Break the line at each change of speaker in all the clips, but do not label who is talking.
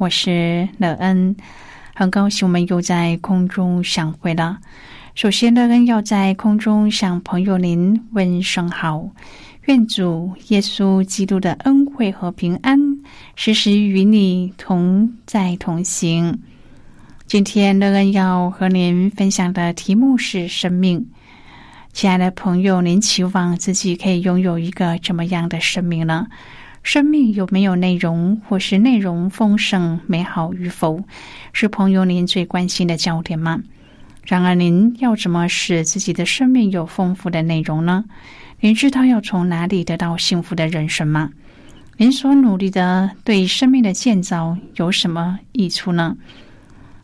我是乐恩，很高兴我们又在空中相会了。首先，乐恩要在空中向朋友您问声好，愿主耶稣基督的恩惠和平安时时与你同在同行。今天，乐恩要和您分享的题目是生命。亲爱的朋友，您期望自己可以拥有一个怎么样的生命呢？生命有没有内容，或是内容丰盛、美好与否，是朋友您最关心的焦点吗？然而，您要怎么使自己的生命有丰富的内容呢？您知道要从哪里得到幸福的人生吗？您所努力的对生命的建造有什么益处呢？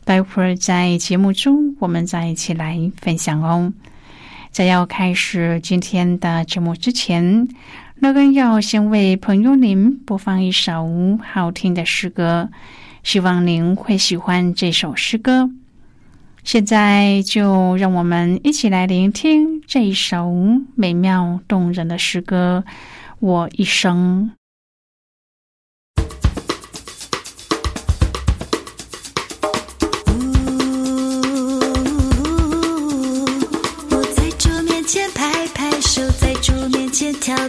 待会儿在节目中，我们再一起来分享哦。在要开始今天的节目之前。乐根要先为朋友您播放一首好听的诗歌，希望您会喜欢这首诗歌。现在就让我们一起来聆听这一首美妙动人的诗歌《我一生》。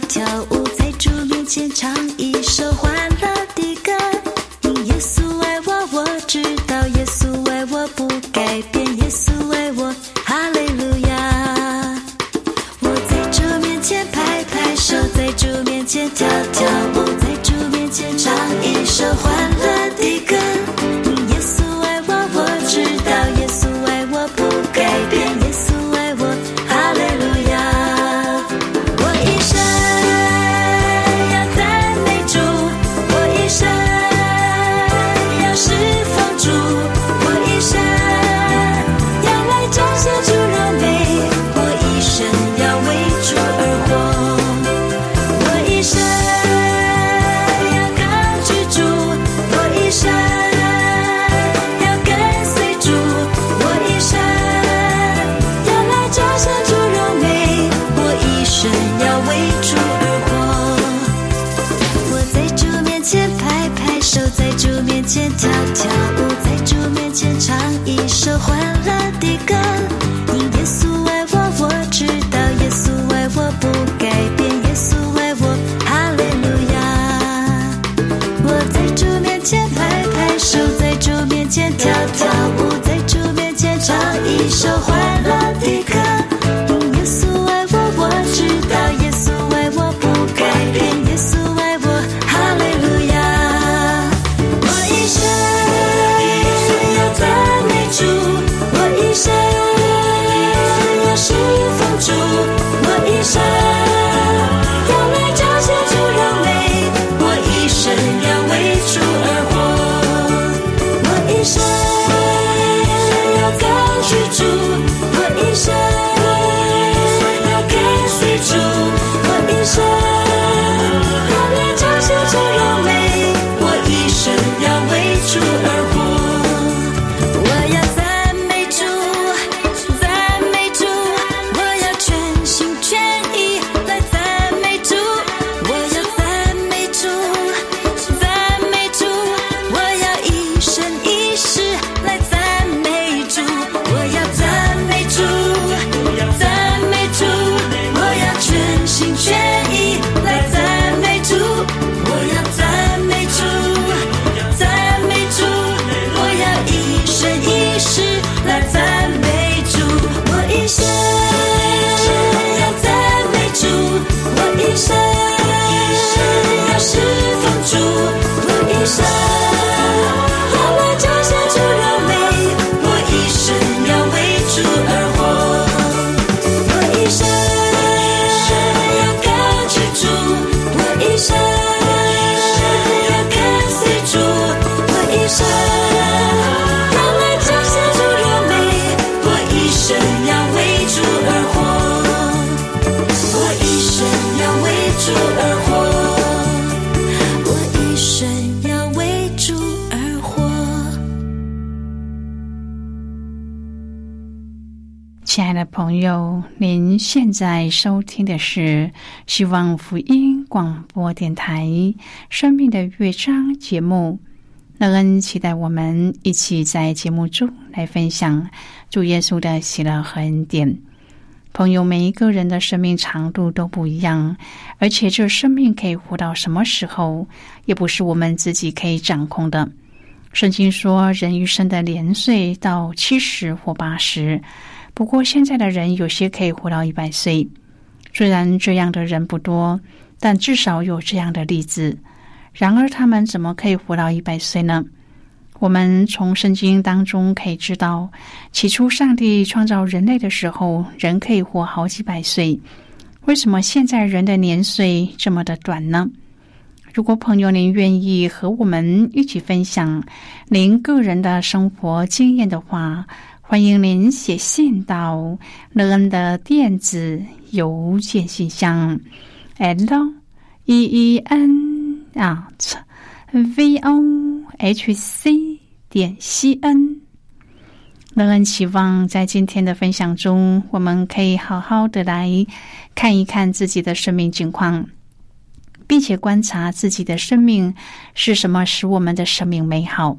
跳跳舞，在主面前唱一首欢乐的歌。听耶稣爱我，我知道耶稣爱我不改变，前跳跳舞，在主面前唱一首欢乐的歌。因耶稣爱我，我知道耶稣爱我，不改变耶稣爱我。哈利路亚，我在主面前拍拍手，在主面前跳跳舞，在主面前唱一首欢乐的歌。
shine. 朋友，您现在收听的是希望福音广播电台《生命的乐章》节目。乐恩期待我们一起在节目中来分享主耶稣的喜乐和恩典。朋友，每一个人的生命长度都不一样，而且这生命可以活到什么时候，也不是我们自己可以掌控的。圣经说，人一生的年岁到七十或八十。不过，现在的人有些可以活到一百岁，虽然这样的人不多，但至少有这样的例子。然而，他们怎么可以活到一百岁呢？我们从圣经当中可以知道，起初上帝创造人类的时候，人可以活好几百岁。为什么现在人的年岁这么的短呢？如果朋友您愿意和我们一起分享您个人的生活经验的话。欢迎您写信到乐恩的电子邮件信箱，l e e n out v o h c 点 c n。乐恩期望在今天的分享中，我们可以好好的来看一看自己的生命境况，并且观察自己的生命是什么使我们的生命美好。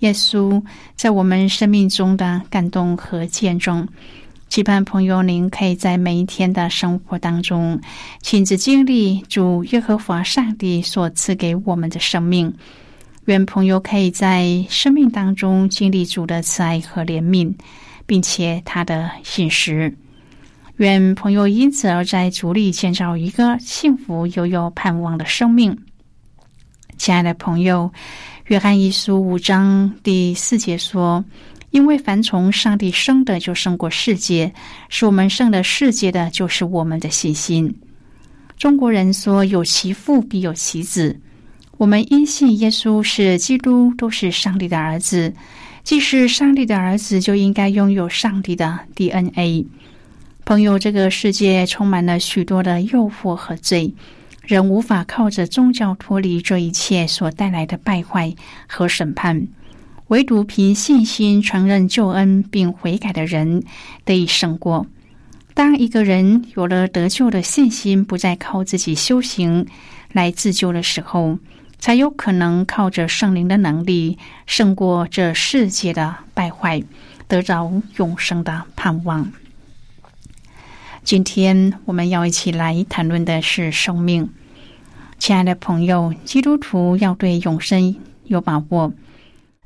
耶稣在我们生命中的感动和见证，期盼朋友您可以在每一天的生活当中亲自经历主耶和华上帝所赐给我们的生命。愿朋友可以在生命当中经历主的慈爱和怜悯，并且他的信实。愿朋友因此而在主里建造一个幸福又有盼望的生命。亲爱的朋友。约翰一书五章第四节说：“因为凡从上帝生的，就胜过世界；是我们胜了世界的，就是我们的信心。”中国人说：“有其父必有其子。”我们因信耶稣是基督，都是上帝的儿子。既是上帝的儿子，就应该拥有上帝的 DNA。朋友，这个世界充满了许多的诱惑和罪。人无法靠着宗教脱离这一切所带来的败坏和审判，唯独凭信心承认救恩并悔改的人得以胜过。当一个人有了得救的信心，不再靠自己修行来自救的时候，才有可能靠着圣灵的能力胜过这世界的败坏，得着永生的盼望。今天我们要一起来谈论的是生命。亲爱的朋友，基督徒要对永生有把握。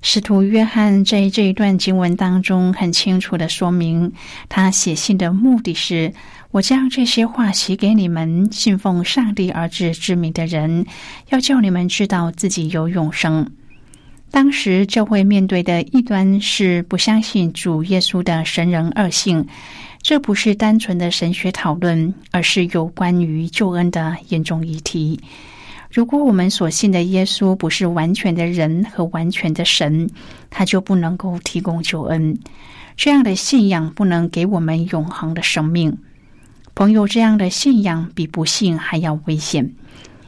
使徒约翰在这一段经文当中很清楚的说明，他写信的目的是：我将这些话写给你们信奉上帝而至之名的人，要叫你们知道自己有永生。当时教会面对的异端是不相信主耶稣的神人二性。这不是单纯的神学讨论，而是有关于救恩的严重议题。如果我们所信的耶稣不是完全的人和完全的神，他就不能够提供救恩。这样的信仰不能给我们永恒的生命。朋友，这样的信仰比不信还要危险，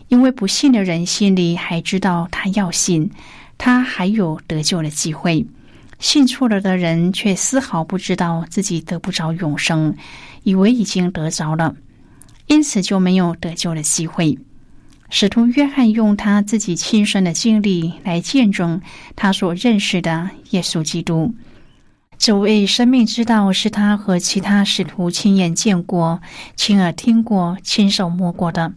因为不信的人心里还知道他要信，他还有得救的机会。信错了的人，却丝毫不知道自己得不着永生，以为已经得着了，因此就没有得救的机会。使徒约翰用他自己亲身的经历来见证他所认识的耶稣基督。这位生命之道是他和其他使徒亲眼见过、亲耳听过、亲手摸过的。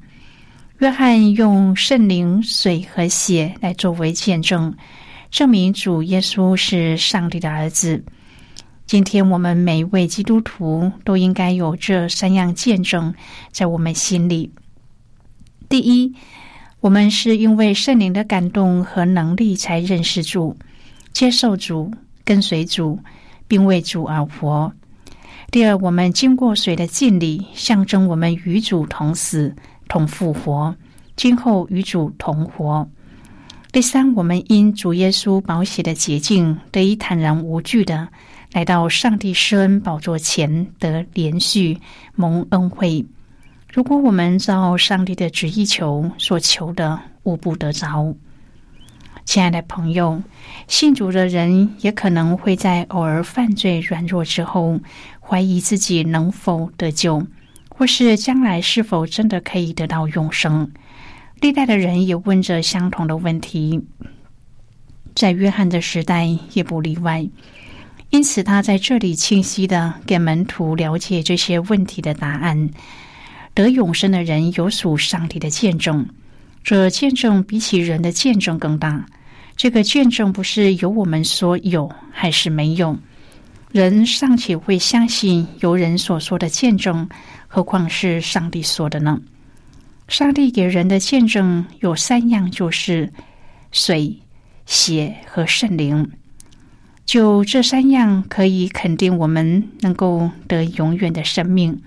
约翰用圣灵、水和血来作为见证。证明主耶稣是上帝的儿子。今天我们每一位基督徒都应该有这三样见证在我们心里。第一，我们是因为圣灵的感动和能力才认识主、接受主、跟随主，并为主而活。第二，我们经过水的浸礼，象征我们与主同死、同复活，今后与主同活。第三，我们因主耶稣宝血的洁净，得以坦然无惧的来到上帝施恩宝座前，得连续蒙恩惠。如果我们照上帝的旨意求，所求的无不得着。亲爱的朋友，信主的人也可能会在偶尔犯罪软弱之后，怀疑自己能否得救，或是将来是否真的可以得到永生。历代的人也问着相同的问题，在约翰的时代也不例外。因此，他在这里清晰的给门徒了解这些问题的答案。得永生的人有属上帝的见证，这见证比起人的见证更大。这个见证不是由我们说有还是没有，人尚且会相信由人所说的见证，何况是上帝说的呢？上帝给人的见证有三样，就是水、血和圣灵。就这三样，可以肯定我们能够得永远的生命。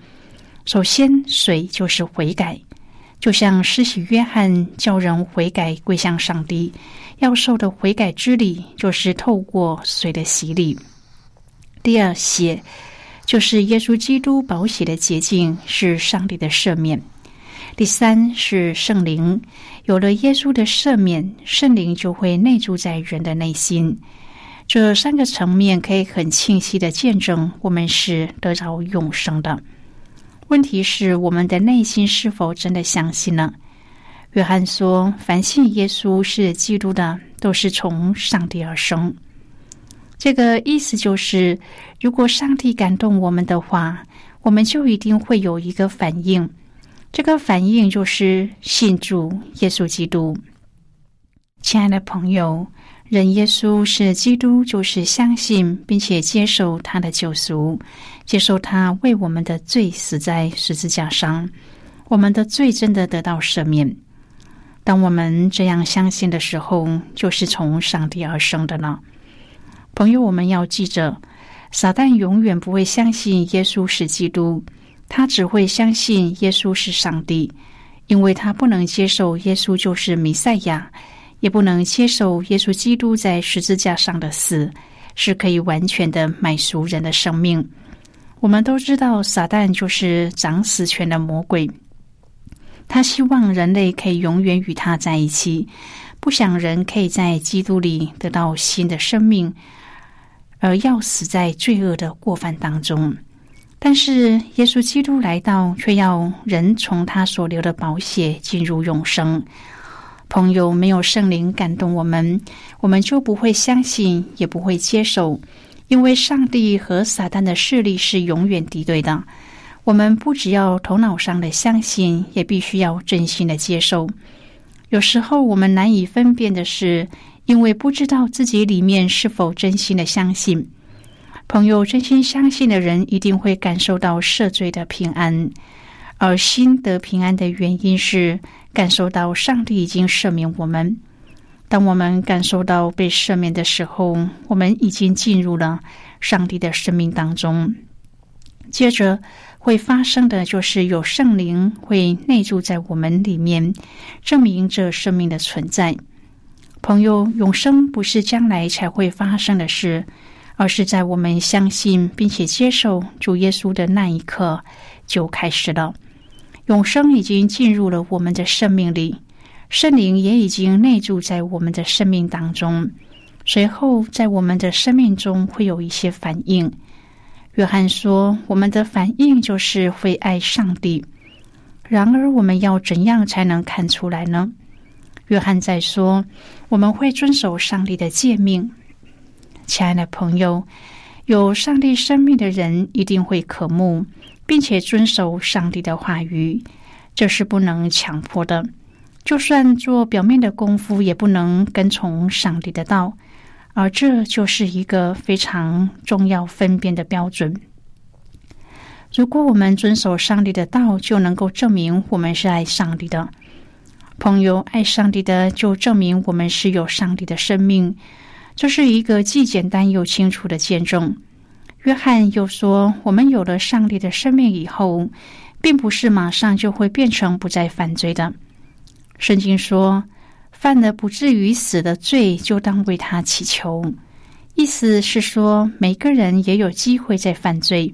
首先，水就是悔改。就像施洗约翰叫人悔改归向上帝，要受的悔改之礼就是透过水的洗礼。第二，血就是耶稣基督宝血的洁净，是上帝的赦免。第三是圣灵，有了耶稣的赦免，圣灵就会内住在人的内心。这三个层面可以很清晰的见证，我们是得着永生的。问题是我们的内心是否真的相信呢？约翰说：“凡信耶稣是基督的，都是从上帝而生。”这个意思就是，如果上帝感动我们的话，我们就一定会有一个反应。这个反应就是信主耶稣基督。亲爱的朋友。认耶稣是基督，就是相信并且接受他的救赎，接受他为我们的罪死在十字架上，我们的罪真的得到赦免。当我们这样相信的时候，就是从上帝而生的了。朋友，我们要记着，撒旦永远不会相信耶稣是基督，他只会相信耶稣是上帝，因为他不能接受耶稣就是弥赛亚。也不能接受耶稣基督在十字架上的死是可以完全的买赎人的生命。我们都知道，撒旦就是掌死权的魔鬼，他希望人类可以永远与他在一起，不想人可以在基督里得到新的生命，而要死在罪恶的过犯当中。但是耶稣基督来到，却要人从他所流的宝血进入永生。朋友，没有圣灵感动我们，我们就不会相信，也不会接受，因为上帝和撒旦的势力是永远敌对的。我们不只要头脑上的相信，也必须要真心的接受。有时候我们难以分辨的是，因为不知道自己里面是否真心的相信。朋友，真心相信的人一定会感受到赦罪的平安，而心得平安的原因是。感受到上帝已经赦免我们。当我们感受到被赦免的时候，我们已经进入了上帝的生命当中。接着会发生的就是有圣灵会内住在我们里面，证明这生命的存在。朋友，永生不是将来才会发生的事，而是在我们相信并且接受主耶稣的那一刻就开始了。永生已经进入了我们的生命里，圣灵也已经内住在我们的生命当中。随后，在我们的生命中会有一些反应。约翰说：“我们的反应就是会爱上帝。”然而，我们要怎样才能看出来呢？约翰在说：“我们会遵守上帝的诫命。”亲爱的朋友，有上帝生命的人一定会渴慕。并且遵守上帝的话语，这是不能强迫的。就算做表面的功夫，也不能跟从上帝的道。而这就是一个非常重要分辨的标准。如果我们遵守上帝的道，就能够证明我们是爱上帝的。朋友，爱上帝的，就证明我们是有上帝的生命。这是一个既简单又清楚的见证。约翰又说：“我们有了上帝的生命以后，并不是马上就会变成不再犯罪的。圣经说，犯了不至于死的罪，就当为他祈求。意思是说，每个人也有机会在犯罪，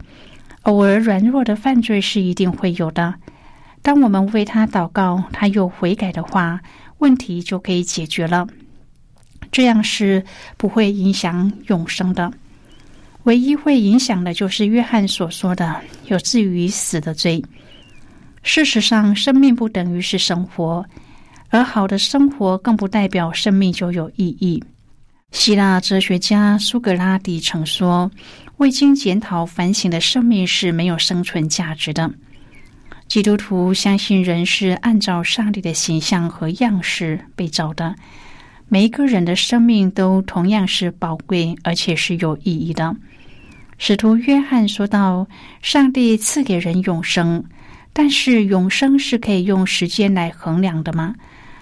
偶尔软弱的犯罪是一定会有的。当我们为他祷告，他又悔改的话，问题就可以解决了。这样是不会影响永生的。”唯一会影响的，就是约翰所说的有至于死的罪。事实上，生命不等于是生活，而好的生活更不代表生命就有意义。希腊哲学家苏格拉底曾说：“未经检讨反省的生命是没有生存价值的。”基督徒相信人是按照上帝的形象和样式被造的，每一个人的生命都同样是宝贵，而且是有意义的。使徒约翰说道：“上帝赐给人永生，但是永生是可以用时间来衡量的吗？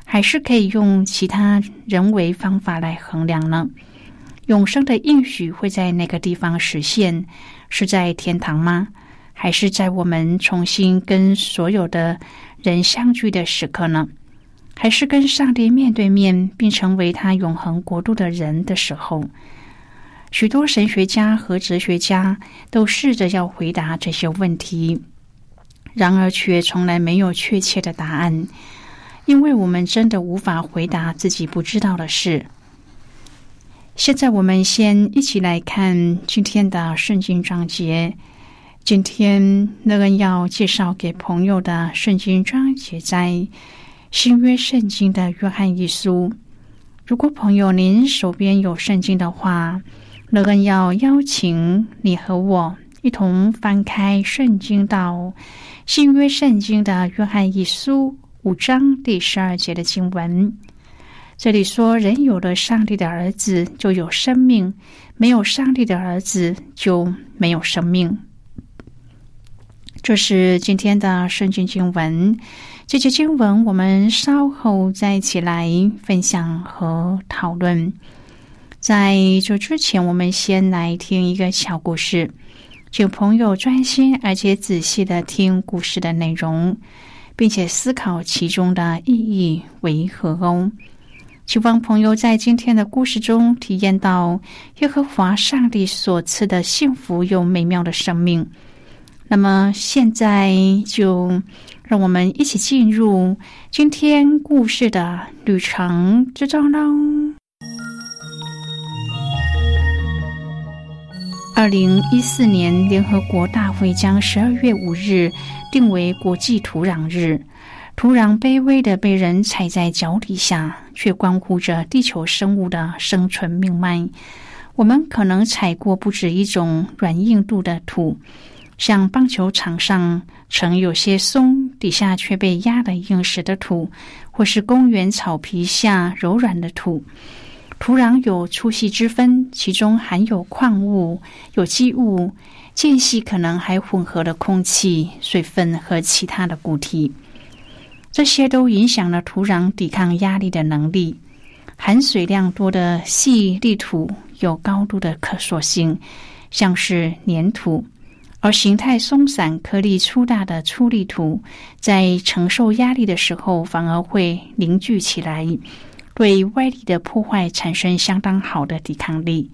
还是可以用其他人为方法来衡量呢？永生的应许会在哪个地方实现？是在天堂吗？还是在我们重新跟所有的人相聚的时刻呢？还是跟上帝面对面，并成为他永恒国度的人的时候？”许多神学家和哲学家都试着要回答这些问题，然而却从来没有确切的答案，因为我们真的无法回答自己不知道的事。现在，我们先一起来看今天的圣经章节。今天乐恩要介绍给朋友的圣经章节，在新约圣经的约翰一书。如果朋友您手边有圣经的话，乐恩要邀请你和我一同翻开圣经到新约圣经的约翰一书五章第十二节的经文。这里说：“人有了上帝的儿子，就有生命；没有上帝的儿子，就没有生命。”这是今天的圣经经文。这节经文我们稍后再一起来分享和讨论。在这之前，我们先来听一个小故事，请朋友专心而且仔细的听故事的内容，并且思考其中的意义为何哦。希望朋友在今天的故事中体验到耶和华上帝所赐的幸福又美妙的生命。那么，现在就让我们一起进入今天故事的旅程之中喽。二零一四年，联合国大会将十二月五日定为国际土壤日。土壤卑微的被人踩在脚底下，却关乎着地球生物的生存命脉。我们可能踩过不止一种软硬度的土，像棒球场上呈有些松，底下却被压得硬实的土，或是公园草皮下柔软的土。土壤有粗细之分，其中含有矿物、有机物，间隙可能还混合了空气、水分和其他的固体。这些都影响了土壤抵抗压力的能力。含水量多的细粒土有高度的可塑性，像是粘土；而形态松散、颗粒粗大的粗粒土，在承受压力的时候，反而会凝聚起来。对外力的破坏产生相当好的抵抗力。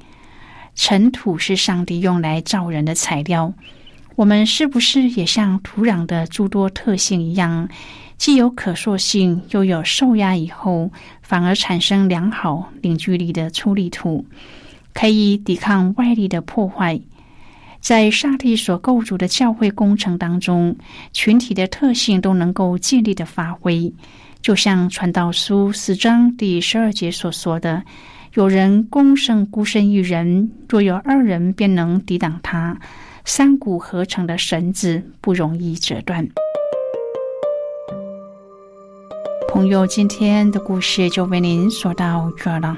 尘土是上帝用来造人的材料。我们是不是也像土壤的诸多特性一样，既有可塑性，又有受压以后反而产生良好凝聚力的粗粒土，可以抵抗外力的破坏？在上帝所构筑的教会工程当中，群体的特性都能够尽力的发挥。就像传道书四章第十二节所说的：“有人攻胜孤身一人，若有二人，便能抵挡他。三股合成的绳子不容易折断。”朋友，今天的故事就为您说到这了。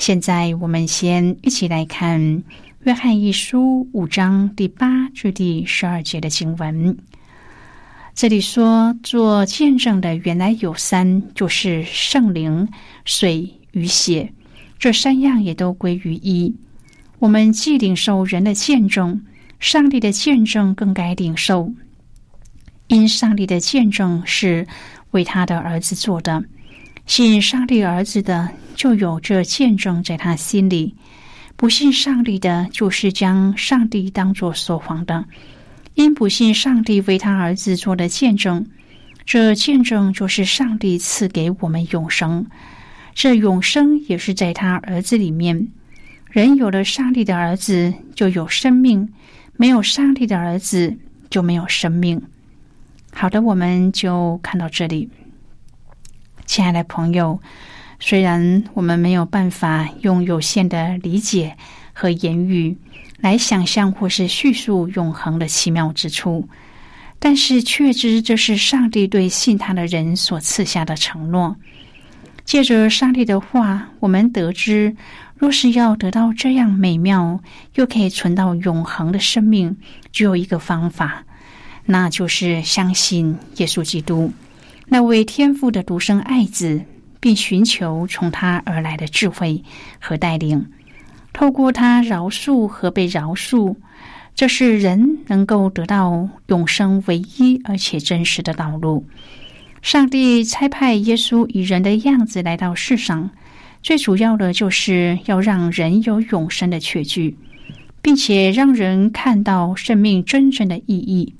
现在，我们先一起来看《约翰一书》五章第八至第十二节的经文。这里说，做见证的原来有三，就是圣灵、水与血，这三样也都归于一。我们既领受人的见证，上帝的见证更该领受，因上帝的见证是为他的儿子做的。信上帝儿子的，就有这见证在他心里；不信上帝的，就是将上帝当作说谎的。因不信上帝为他儿子做的见证，这见证就是上帝赐给我们永生。这永生也是在他儿子里面。人有了上帝的儿子，就有生命；没有上帝的儿子，就没有生命。好的，我们就看到这里。亲爱的朋友，虽然我们没有办法用有限的理解和言语。来想象或是叙述永恒的奇妙之处，但是确知这是上帝对信他的人所赐下的承诺。借着上帝的话，我们得知，若是要得到这样美妙又可以存到永恒的生命，只有一个方法，那就是相信耶稣基督，那位天父的独生爱子，并寻求从他而来的智慧和带领。透过他饶恕和被饶恕，这是人能够得到永生唯一而且真实的道路。上帝差派耶稣以人的样子来到世上，最主要的就是要让人有永生的确据，并且让人看到生命真正的意义。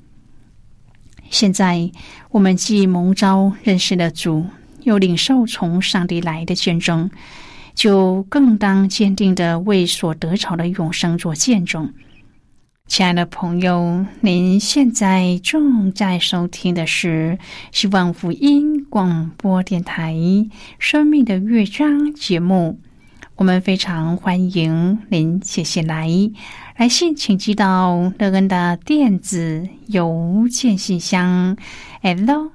现在我们既蒙召认识了主，又领受从上帝来的见证。就更当坚定的为所得着的永生做见证。亲爱的朋友，您现在正在收听的是希望福音广播电台《生命的乐章》节目。我们非常欢迎您写信来，来信请寄到乐恩的电子邮件信箱：l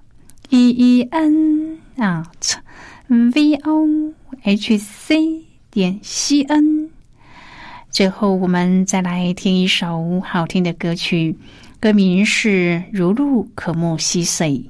e e n out v o。h c 点 c n，最后我们再来听一首好听的歌曲，歌名是《如露可沐溪水》。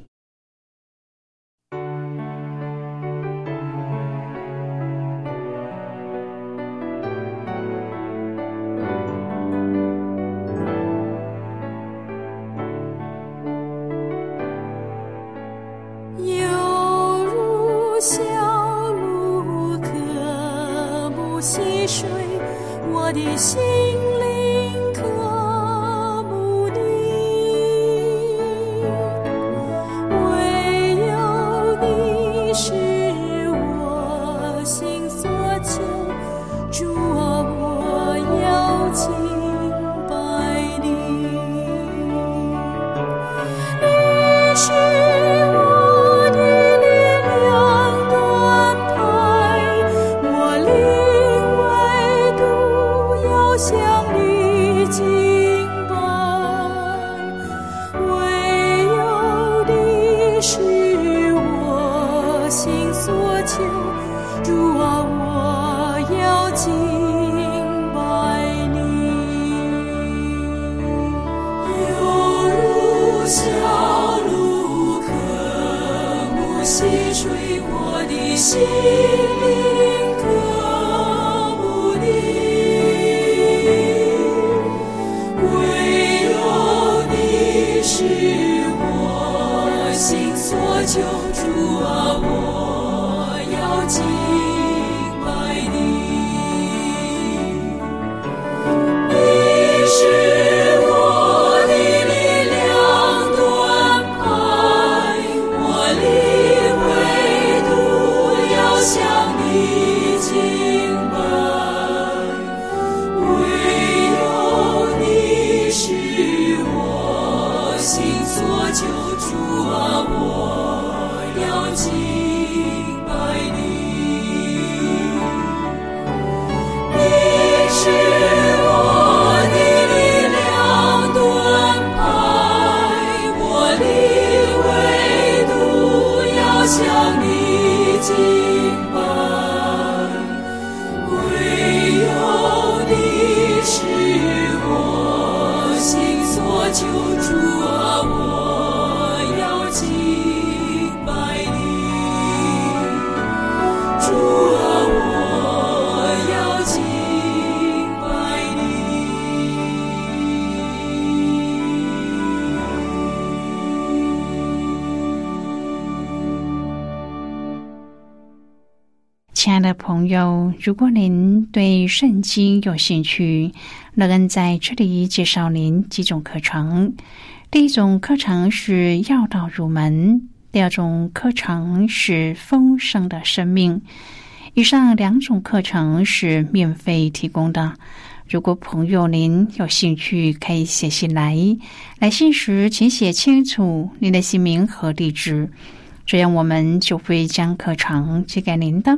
溪水我的
心里心灵，唯有你是我心所求。主啊，我要紧。
朋友，如果您对圣经有兴趣，乐恩在这里介绍您几种课程。第一种课程是要道入门，第二种课程是丰盛的生命。以上两种课程是免费提供的。如果朋友您有兴趣，可以写信来。来信时请写清楚您的姓名和地址，这样我们就会将课程寄给您的。